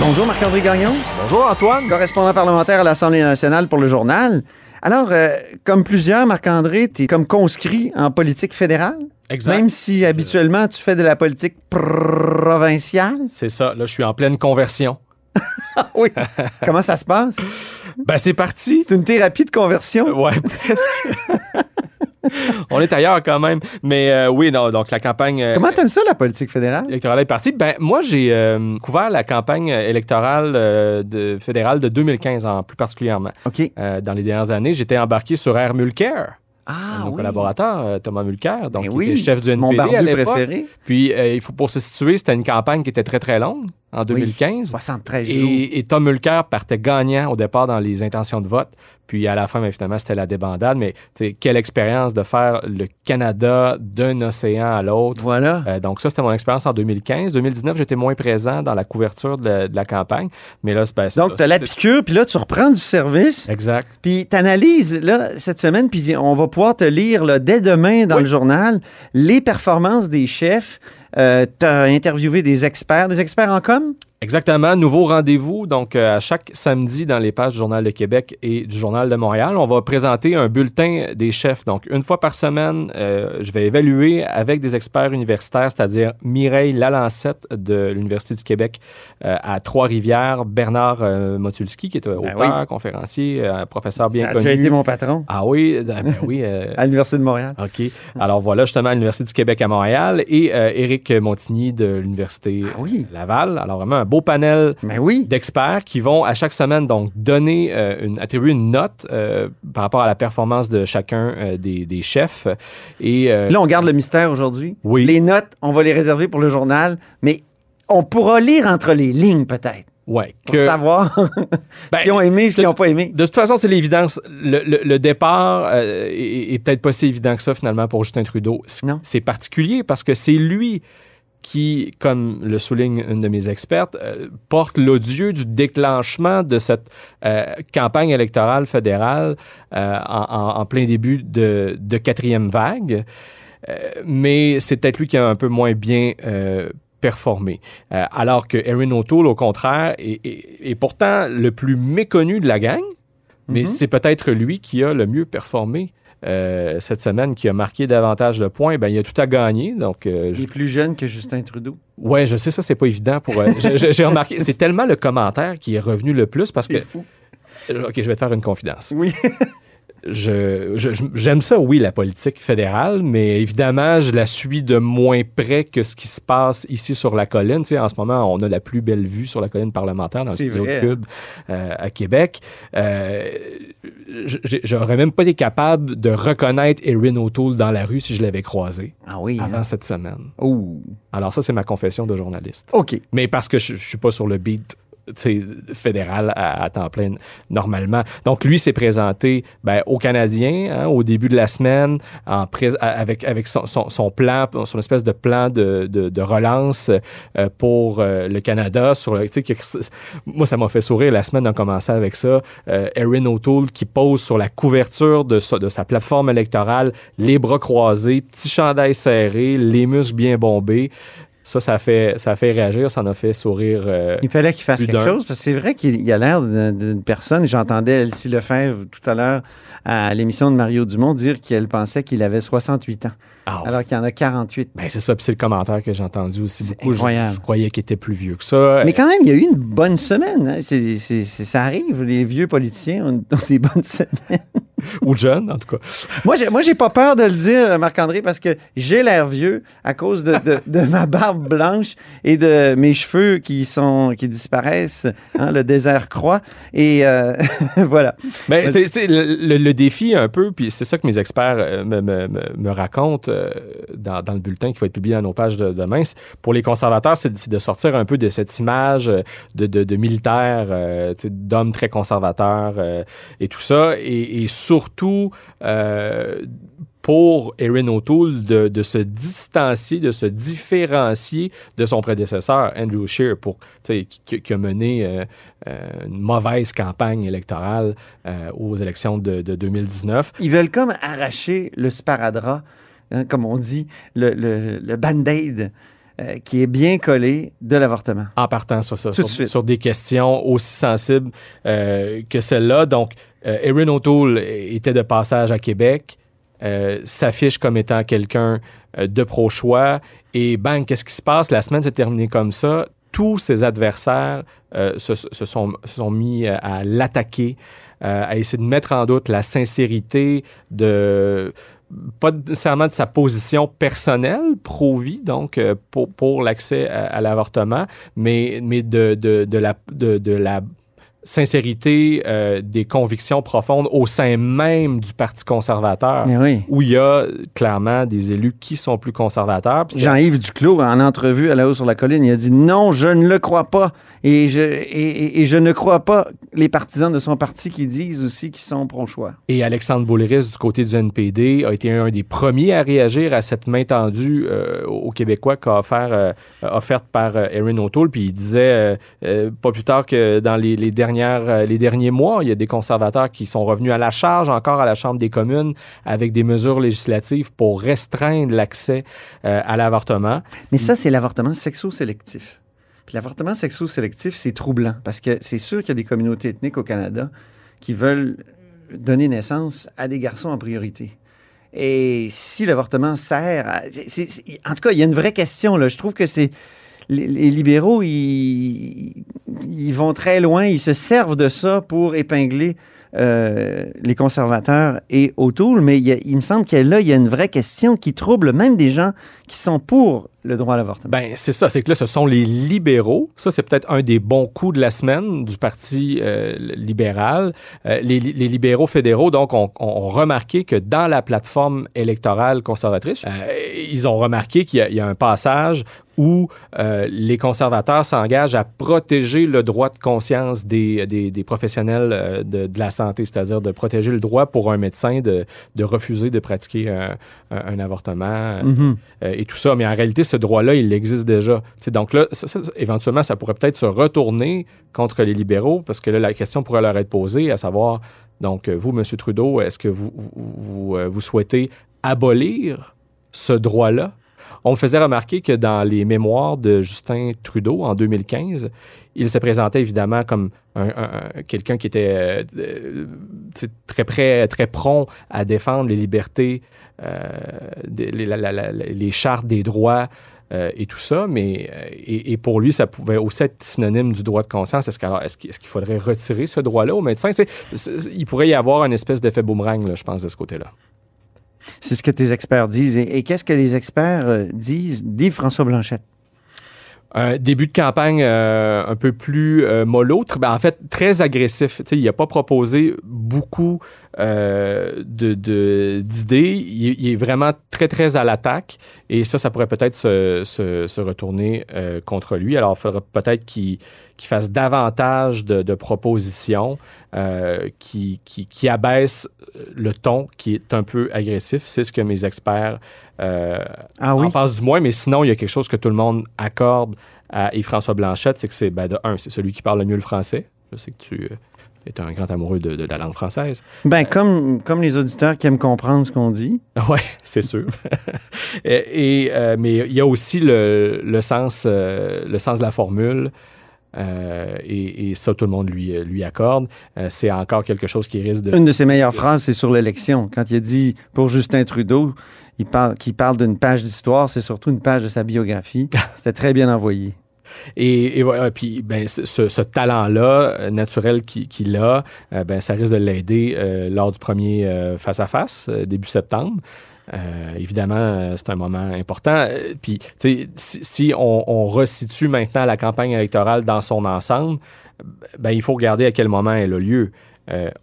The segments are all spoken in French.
Bonjour Marc-André Gagnon. Bonjour Antoine. Correspondant parlementaire à l'Assemblée nationale pour le journal. Alors, euh, comme plusieurs, Marc-André, tu es comme conscrit en politique fédérale? Exact. Même si habituellement tu fais de la politique provinciale? C'est ça, là je suis en pleine conversion. oui. Comment ça se passe? Ben c'est parti. C'est une thérapie de conversion? Ouais, presque. On est ailleurs quand même. Mais euh, oui, non, donc la campagne. euh, Comment t'aimes ça, la politique fédérale? électorale est partie? Ben, moi, j'ai euh, couvert la campagne électorale de, fédérale de 2015, en plus particulièrement. OK. Dans les dernières années, j'étais embarqué sur Air Mulcair. Ah, mon oui. collaborateur, Thomas Mulcair, donc Ben qui oui, était chef du NPD Mon à l'époque. préféré. Puis, il faut pour se situer, c'était une campagne qui était très, très longue, en Oui. 2015. 73 jours. Et, et Tom Mulcair partait gagnant au départ dans les intentions de vote. Puis à la fin, bien, finalement, c'était la débandade. Mais tu quelle expérience de faire le Canada d'un océan à l'autre. Voilà. Euh, donc ça, c'était mon expérience en 2015. 2019, j'étais moins présent dans la couverture de la, de la campagne. Mais là, c'est... ben, Donc, tu as la piqûre, puis là, tu reprends du service. Exact. Puis t'analyses là cette semaine, puis on va pouvoir te lire là, dès demain dans Oui. le journal les performances des chefs. Euh, tu as interviewé des experts, des experts en com? Exactement. Nouveau rendez-vous. Donc, euh, à chaque samedi dans les pages du Journal de Québec et du Journal de Montréal, on va présenter un bulletin des chefs. Donc, une fois par semaine, euh, je vais évaluer avec des experts universitaires, c'est-à-dire Mireille Lalancette de l'Université du Québec euh, à Trois-Rivières, Bernard euh, Motulski, qui est euh, Ben auteur, conférencier, professeur bien ça a connu. déjà été mon patron Ah oui, ben oui. à l'Université de Montréal. OK. Alors voilà, justement, à l'Université du Québec à Montréal et Éric Montigny de l'Université Ah oui. Laval. Alors vraiment un beau panel Mais oui. d'experts qui vont à chaque semaine donc donner euh, une attribuer une note euh, par rapport à la performance de chacun euh, des, des chefs et euh, Là, on garde le mystère aujourd'hui. Oui. Les notes, on va les réserver pour le journal, mais on pourra lire entre les lignes peut-être ouais pour que savoir ben, ce qu'ils ont aimé, ce qu'ils n'ont pas aimé. de toute façon, c'est l'évidence. Le, le- le départ est, est peut-être pas si évident que ça, finalement, pour Justin Trudeau. C'est particulier parce que c'est lui qui, comme le souligne une de mes expertes, euh, porte l'odieux du déclenchement de cette euh, campagne électorale fédérale euh, en, plein début de, de quatrième vague. Mais c'est peut-être lui qui a un peu moins bien performé. Alors que Erin O'Toole, au contraire, est, est- est pourtant le plus méconnu de la gang, mais Mhm. c'est peut-être lui qui a le mieux performé. Euh, cette semaine, qui a marqué davantage de points, ben, il a tout à gagner. Donc, euh, Il je- est plus jeune que Justin Trudeau. ouais, je sais, ça, c'est pas évident pour. euh, je- je- J'ai remarqué, c'est tellement le commentaire qui est revenu le plus parce que. C'est fou. Ok, je vais te faire une confidence. Oui. je, j'aime ça, oui, la politique fédérale, mais évidemment, je la suis de moins près que ce qui se passe ici sur la colline. Tu sais, en ce moment, on a la plus belle vue sur la colline parlementaire dans le studio vrai, de Cube euh, à Québec. Euh, j'aurais même pas été capable de reconnaître Erin O'Toole dans la rue si je l'avais croisé Ah oui. avant hein. cette semaine. Oh. Alors ça, c'est ma confession de journaliste. OK. Mais parce que je, je suis pas sur le beat fédéral à, à temps plein normalement. Donc lui s'est présenté ben, aux Canadiens hein, au début de la semaine en avec, avec son, son- plan, son espèce de plan de, de- relance euh, pour euh, le Canada. Sur le, moi, ça m'a fait sourire la semaine d'en commencer avec ça. Euh, Erin O'Toole qui pose sur la couverture de sa, de sa plateforme électorale, les bras croisés, petit chandail serré, les muscles bien bombés Ça, ça a fait, ça a fait réagir, ça en a fait sourire. euh, Il fallait qu'il fasse quelque chose parce que c'est vrai qu'il il a l'air d'une personne. J'entendais Elsie Lefebvre tout à l'heure à l'émission de Mario Dumont dire qu'elle pensait qu'il avait 68 ans, ah ouais. alors qu'il en a 48. Ben, c'est ça, puis c'est le commentaire que j'ai entendu aussi beaucoup. Je- incroyable. Je, croyais qu'il était plus vieux que ça. Mais quand même, il y a eu une bonne semaine. hein. Ça arrive, les vieux politiciens ont, ont des bonnes semaines. Ou jeune, en tout cas. Moi, j'ai, moi, j'ai pas peur de le dire, Marc-André, parce que j'ai l'air vieux à cause de, de- de ma barbe blanche et de mes cheveux qui sont qui disparaissent. hein, le désert croît. Et euh, voilà. Ben, c'est- le, défi un peu, puis c'est ça que mes experts euh, me, me- me- racontent euh, dans, dans le bulletin qui va être publié dans nos pages de demain. Pour les conservateurs, c'est de- sortir un peu de cette image de, de, de sais, d'hommes très conservateurs euh, et tout ça, et, et surtout pour Erin O'Toole de, de se distancier, de se différencier de son prédécesseur, Andrew Scheer, pour, qui, qui a mené euh, euh, une mauvaise campagne électorale euh, aux élections de, de 2019. Ils veulent comme arracher le sparadrap, hein, comme on dit, le, le, le band-aid euh, qui est bien collé de l'avortement. en partant sur ça, de sur, des questions aussi sensibles euh, que celle-là. Donc, euh, Erin O'Toole était de passage à Québec, euh, s'affiche comme étant quelqu'un euh, de pro-choix, et bang, qu'est-ce qui se passe? La semaine s'est terminée comme ça. Tous ses adversaires euh, se, sont, mis à l'attaquer, à essayer de mettre en doute la sincérité de pas nécessairement de sa position personnelle pro-vie, donc pour, pour l'accès à, l'avortement, mais, mais de, de la sincérité euh, des convictions profondes au sein même du Parti conservateur, oui. où il y a clairement des élus qui sont plus conservateurs. Jean-Yves Duclos, en entrevue à la haut sur la colline, il a dit non, je ne le crois pas. Et je, et, et- et je ne crois pas les partisans de son parti qui disent aussi qu'ils sont pro-choix. Et Alexandre Boulris, du côté du NPD, a été un des premiers à réagir à cette main tendue euh, aux Québécois qu'a offert, euh, offerte par euh, Erin O'Toole. Puis il disait, pas plus tard que dans les, les euh, les derniers mois, il y a des conservateurs qui sont revenus à la charge, encore à la Chambre des communes, avec des mesures législatives pour restreindre l'accès euh, à l'avortement. Mais ça, c'est l'avortement sexo-sélectif. L'avortement sexo-sélectif, c'est troublant parce que c'est sûr qu'il y a des communautés ethniques au Canada qui veulent donner naissance à des garçons en priorité. Et si l'avortement sert à... en tout cas, il y a une vraie question. Là. Je trouve que c'est... Les, libéraux, ils, vont très loin. Ils se servent de ça pour épingler euh, les conservateurs et O'Toole. Mais il, me semble que là, il y a une vraie question qui trouble même des gens qui sont pour le droit à l'avortement. Ben, c'est ça, c'est que là, ce sont les libéraux. Ça, c'est peut-être un des bons coups de la semaine du Parti euh, libéral. Euh, les, libéraux fédéraux, donc, ont, remarqué que dans la plateforme électorale conservatrice, ils ont remarqué qu'il y, a un passage où euh, les conservateurs s'engagent à protéger le droit de conscience des, des, des professionnels euh, de, de la santé, c'est-à-dire de protéger le droit pour un médecin de, de refuser de pratiquer un, un- avortement Mhm. euh, et tout ça. Mais en réalité, ce droit-là, il existe déjà. Tu sais, donc là, ça- ça- éventuellement, ça pourrait peut-être se retourner contre les libéraux parce que là, la question pourrait leur être posée, à savoir, donc, vous, M. Trudeau, est-ce que vous, vous, vous, vous souhaitez abolir ce droit-là? On faisait remarquer que dans les mémoires de Justin Trudeau en 2015, il se présentait évidemment comme un- un- un- quelqu'un qui était euh, très prêt, très prompt à défendre les libertés, euh, les, chartes des droits euh, et tout ça, mais et, pour lui, ça pouvait aussi être synonyme du droit de conscience. Est-ce qu'alors, qu'il faudrait retirer ce droit-là c'est- c'est- il pourrait y avoir une espèce d'effet boomerang, je pense, de ce côté-là. C'est ce que tes experts disent. Et, qu'est-ce que les experts euh, disent? Dit François Blanchette. Un début de campagne euh, un peu plus euh, mollo, ben, en fait très agressif. Tu sais, il n'a pas proposé beaucoup euh, de- de- d'idées. il, il est vraiment très, très à l'attaque. Et ça, ça pourrait peut-être se, se- se retourner euh, contre lui. Alors, il faudra peut-être qu'il qu'il fasse davantage de, de propositions euh, qui, qui, qui abaissent le ton, qui est un peu agressif. C'est ce que mes experts euh, Ah oui? en pense du moins, mais sinon, il y a quelque chose que tout le monde accorde à Yves-François Blanchette, c'est que c'est, ben, de un, c'est celui qui parle le mieux le français. Je sais que tu, euh, est un grand amoureux de, de la langue française. Ben, comme, comme les auditeurs qui aiment comprendre ce qu'on dit. Oui, c'est sûr. et, et, euh, mais il y a aussi le, le sens, euh, le sens de la formule. Euh, et, et ça, tout le monde lui, lui accorde. Euh, c'est encore quelque chose qui risque de... Une de ses meilleures phrases, c'est sur l'élection. Quand il a dit pour Justin Trudeau, il parle, qu'il parle d'une page d'histoire, c'est surtout une page de sa biographie. C'était très bien envoyé. Et, et voilà, puis ben, ce, ce talent-là, euh, naturel qu'il a, euh, ben, ça risque de l'aider euh, lors du premier euh, face-à-face, euh, début septembre. Euh, évidemment, euh, c'est un moment important. Euh, Puis, si, si on, on resitue maintenant la campagne électorale dans son ensemble, ben, il faut regarder à quel moment elle a lieu.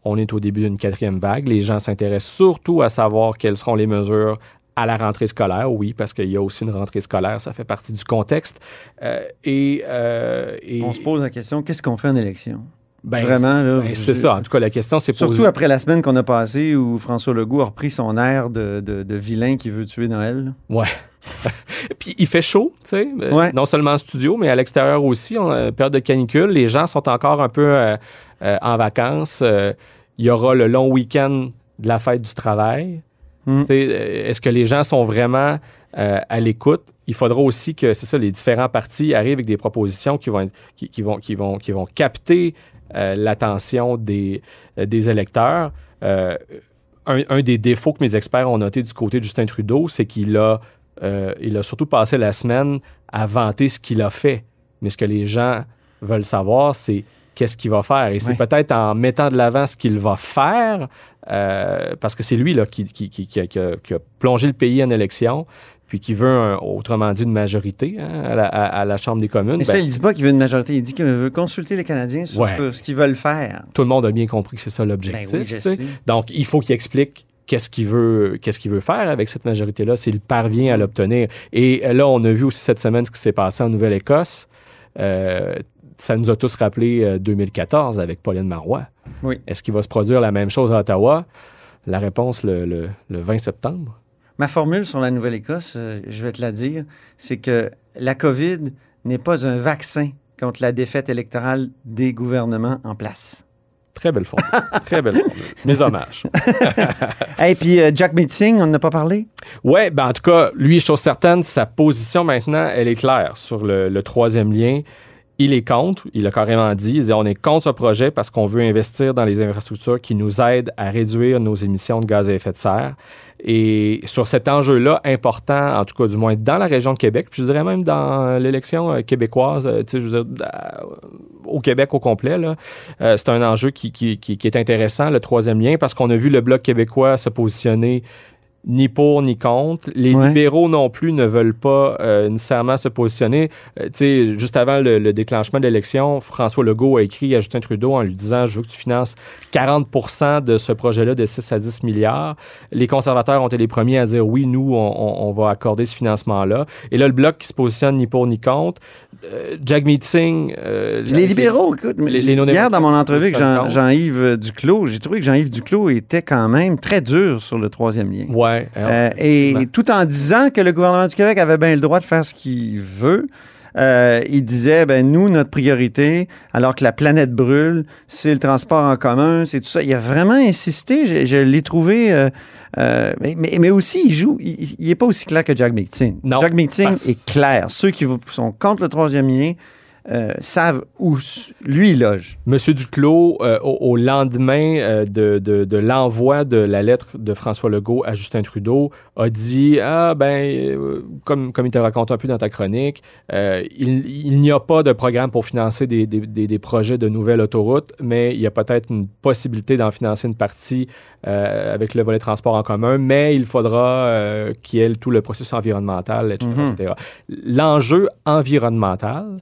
On est au début d'une quatrième vague. Les gens s'intéressent surtout à savoir quelles seront les mesures à la rentrée scolaire, oui, parce qu'il y a aussi une rentrée scolaire, ça fait partie du contexte. Et- On se pose la question, qu'est-ce qu'on fait en élection? Ben, Vraiment, là. ben, c'est ça. En tout cas, la question s'est Surtout posée. après la semaine qu'on a passée où François Legault a repris son air de, de- de vilain qui veut tuer Noël. Ouais. Puis il fait chaud, tu sais, euh, Ouais. non seulement en studio, mais à l'extérieur aussi. On a une période de canicule. Les gens sont encore un peu euh, euh, en vacances. Euh, il y aura le long week-end de la fête du travail. Mm. Euh, Est-ce que les gens sont vraiment euh, à l'écoute? Il faudra aussi que, c'est ça, les différents partis arrivent avec des propositions qui vont, être- qui, qui vont, qui vont, qui vont capter euh, l'attention des, euh, des électeurs. Euh, un, un des défauts que mes experts ont noté du côté de Justin Trudeau, c'est qu'il a, euh, il a surtout passé la semaine à vanter ce qu'il a fait. Mais ce que les gens veulent savoir, c'est qu'est-ce qu'il va faire. Et c'est peut-être en mettant de l'avant ce qu'il va faire, euh, parce que c'est lui là, qui, a- qui a plongé le pays en élection, puis qui veut, un- autrement dit, une majorité hein, à, la, à- à la Chambre des communes. Mais ça, Ben, il dit pas qu'il veut une majorité. Il dit qu'il veut consulter les Canadiens sur Ouais. ce, qu'ils veulent faire. tout le monde a bien compris que c'est ça Ben l'objectif. oui, sais. Donc, il faut qu'il explique qu'est-ce qu'il veut, qu'est-ce qu'il veut faire avec cette majorité-là s'il parvient à l'obtenir. Et euh, là, on a vu aussi cette semaine ce qui s'est passé en Nouvelle-Écosse. Euh, ça nous a tous rappelé euh, 2014 avec Pauline Marois. Oui. Est-ce qu'il va se produire la même chose à Ottawa? La réponse le, le- le 20 septembre. Ma formule sur la Nouvelle-Écosse, euh, je vais te la dire, c'est que la COVID n'est pas un vaccin contre la défaite électorale des gouvernements en place. Très belle formule. Très belle formule. Mes hommages. Et puis euh, Jack Meeting, on n'en a pas parlé? Ouais, ben en tout cas, lui, chose certaine, sa position maintenant, elle est claire sur le, le troisième lien. Il est contre, il a carrément dit, il dit on est contre ce projet parce qu'on veut investir dans les infrastructures qui nous aident à réduire nos émissions de gaz à effet de serre. Et sur cet enjeu-là important, en tout cas du moins dans la région de Québec, puis je dirais même dans l'élection euh, québécoise, euh, euh, au Québec au complet, c'est un enjeu qui est intéressant, le troisième lien, parce qu'on a vu le Bloc québécois se positionner ni pour ni contre. Les Ouais. libéraux non plus ne veulent pas euh, nécessairement se positionner. Euh, tu sais, juste avant le, le déclenchement de l'élection, François Legault a écrit à Justin Trudeau en lui disant Je veux que tu finances 40% de ce projet-là de 6 à 10 milliards. Les conservateurs ont été les premiers à dire oui, nous, on, on- on va accorder ce financement-là. Et là, le bloc qui se positionne ni pour ni contre. Euh, Jack Meeting. euh, les libéraux, écoute, mais Les- les hier dans mon entrevue avec Jean-. Jean-Yves Duclos, j'ai trouvé que Jean-Yves Duclos était quand même très dur sur le troisième lien. Ouais. Euh, et tout en disant que le gouvernement du Québec avait bien le droit de faire ce qu'il veut, euh, il disait, ben nous, notre priorité, alors que la planète brûle, c'est le transport en commun, c'est tout ça. Il a vraiment insisté, je, je l'ai trouvé, euh, euh, mais, mais, aussi, il joue, il n'est pas aussi clair que Jack Meeting. Jack Meeting est clair. Ceux qui sont contre le troisième lien euh, savent où lui loge. Monsieur Duclos, euh, au, au lendemain euh, de, de- de l'envoi de la lettre de François Legault à Justin Trudeau, a dit Ah, ben, comme, comme il te raconte un peu dans ta chronique, il, il n'y a pas de programme pour financer des, des- des- des projets de nouvelles autoroutes, mais il y a peut-être une possibilité d'en financer une partie avec le volet transport en commun, mais il faudra qu'il y ait tout le processus environnemental, etc. Mhm. etc. L'enjeu environnemental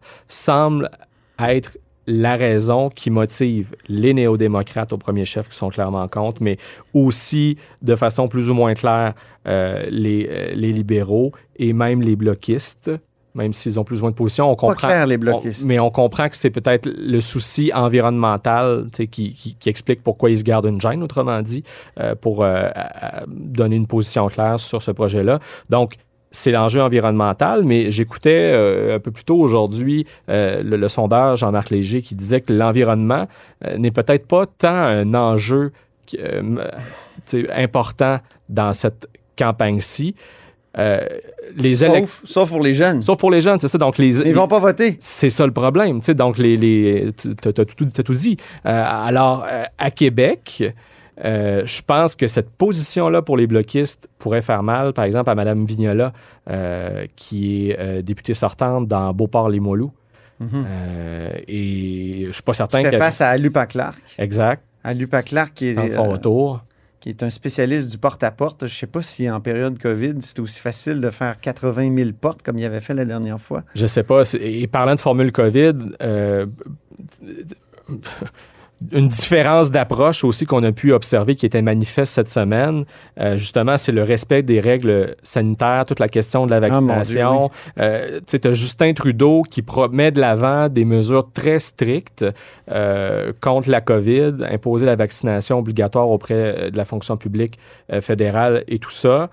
semble être la raison qui motive les néo-démocrates au premier chef qui sont clairement contre, mais aussi de façon plus ou moins claire euh, les, euh, les libéraux et même les bloquistes, même s'ils ont plus ou moins de position. On Pas comprend, clair, les bloquistes. on- mais on comprend que c'est peut-être le souci environnemental qui, qui- qui explique pourquoi ils se gardent une gêne, autrement dit, euh, pour donner une position claire sur ce projet-là. Donc, c'est l'enjeu environnemental, mais j'écoutais euh, un peu plus tôt aujourd'hui euh, le, le sondage Jean-Marc Léger qui disait que l'environnement euh, n'est peut-être pas tant un enjeu important dans cette campagne-ci. Les Sauf, sauf pour les jeunes. Sauf pour les jeunes, c'est ça. Donc, les, Ils vont pas voter. c'est ça le problème. tu sais. Donc, les, les, tu as tout, tout dit. Alors, à Québec, euh, je pense que cette position-là pour les bloquistes pourrait faire mal, par exemple, à Mme Vignola, euh, qui est euh, députée sortante dans Beauport-les-Moilous. Euh, et je suis pas certain qu'elle- face à Lupa Clark. Exact, À Lupa Clark, qui est, dans son retour. qui est un spécialiste du porte-à-porte. Je sais pas si en période COVID, c'était aussi facile de faire 80 000 portes comme il avait fait la dernière fois. Je sais pas. Et parlant de formule COVID, euh, une différence d'approche aussi qu'on a pu observer qui était manifeste cette semaine, euh, justement, c'est le respect des règles sanitaires, toute la question de la Ah, vaccination. Euh, tu as Justin Trudeau qui pro- met de l'avant des mesures très strictes euh, contre la COVID, imposer la vaccination obligatoire auprès euh, de la fonction publique euh, fédérale et tout ça.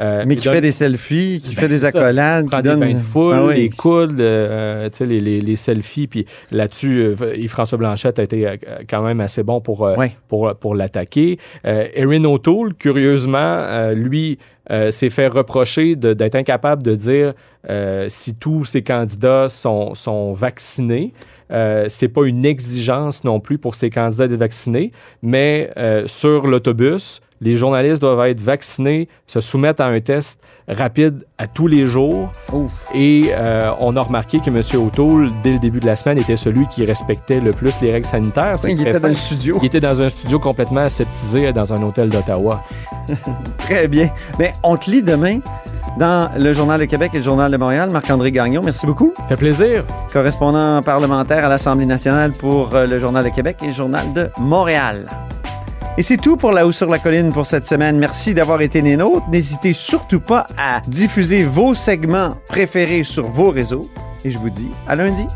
Euh, Mais qui donne- fait des selfies, qui Ben, fait des accolades, qui des donne bains de foule, Ah oui. les coudes, euh, tu sais, les, les- les selfies. Puis là-dessus, euh, Yves-François Blanchette a été euh, quand même assez bon pour, euh, pour, pour l'attaquer. Erin O'Toole, curieusement, lui, euh, s'est fait reprocher de- d'être incapable de dire euh, si tous ses candidats sont, sont vaccinés. Euh, c'est pas une exigence non plus pour ces candidats d'être vaccinés, mais sur l'autobus, les journalistes doivent être vaccinés, se soumettre à un test rapide à tous les jours. Ouf. Et euh, on a remarqué que M. O'Toole, dès le début de la semaine, était celui qui respectait le plus les règles sanitaires. C'est Il était dans le studio. Il était dans un studio complètement aseptisé dans un hôtel d'Ottawa. Très bien. Mais on te lit demain dans le Journal de Québec et le Journal de Montréal. Marc-André Gagnon, merci beaucoup. Fait plaisir. Correspondant parlementaire à l'Assemblée nationale pour euh, le Journal de Québec et le Journal de Montréal. Et c'est tout pour La Haut sur la Colline pour cette semaine. Merci d'avoir été des nôtres. N'hésitez surtout pas à diffuser vos segments préférés sur vos réseaux. Et je vous dis à lundi.